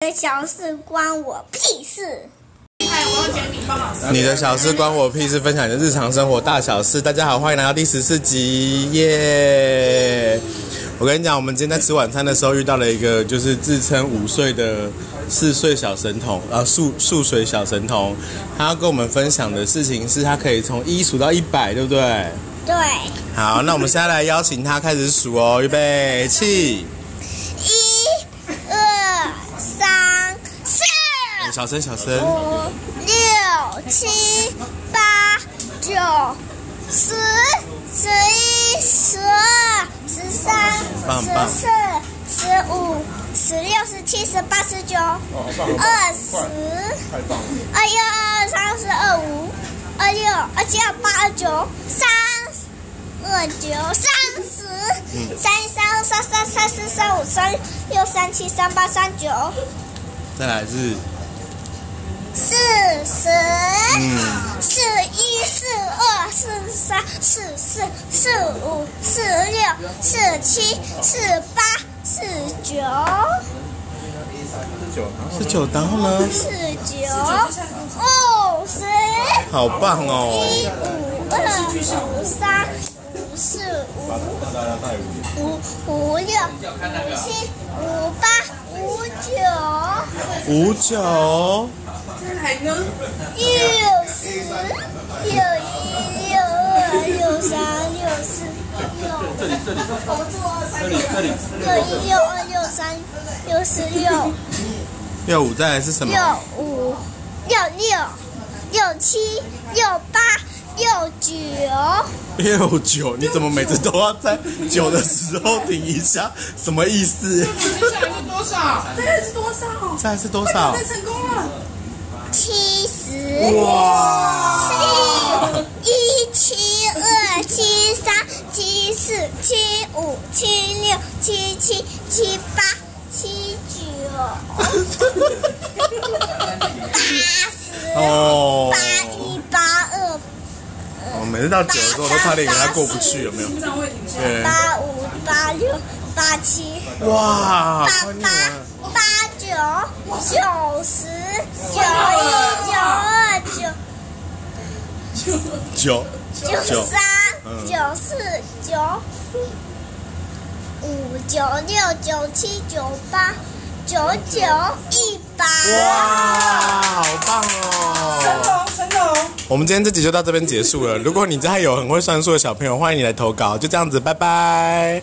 的小事关我屁事。你的小事关我屁事，分享你的日常生活大小事。大家好，欢迎来到第十四集，耶！我跟你讲，我们今天在吃晚餐的时候遇到了一个，就是自称五岁的四岁小神童，啊，数数水小神童。他要跟我们分享的事情是他可以从一数到一百，对不对？对，好，那我们现在来邀请他开始数哦，预备起！一、二、三、四、小声小声，五、六、七、八、九、十、十一、十二、十三、十棒棒四、十五、十六、十七、十八、十九、二十、二一、二二、三四、二五、二六、二七、二八、二九、三、二九、三十、三一、三二、三三、三四、三五、三六、三七、三八、三九、再来是，十。嗯，四一、四二、四三、四四、四五、四六、四七、四八、四九、是九，然后呢？四九、五十、好棒哦！一五二五三五四五五五六五七五八五九五九，六十六一六二六三六四六六一六二六三六四六六五再来是什么？六五六六六七六八六九六九，你怎么每次都要在九的时候停一下？什么意思？接下来是多少？这个是多少？再来是多少？成功了！七十哇！七一七二七三七四七五七六七七七八七九八十哦八一八二我每次到九的时候都差点给他过不去，有没有？对，八五八六八七哇！八八八九九十九一九二九九九三嗯九四九五九六九七九八九九一百。哇，好棒成哦！功，成功！我们今天这集就到这边结束了。如果你家有很会算数的小朋友，欢迎你来投稿。就这样子，拜拜。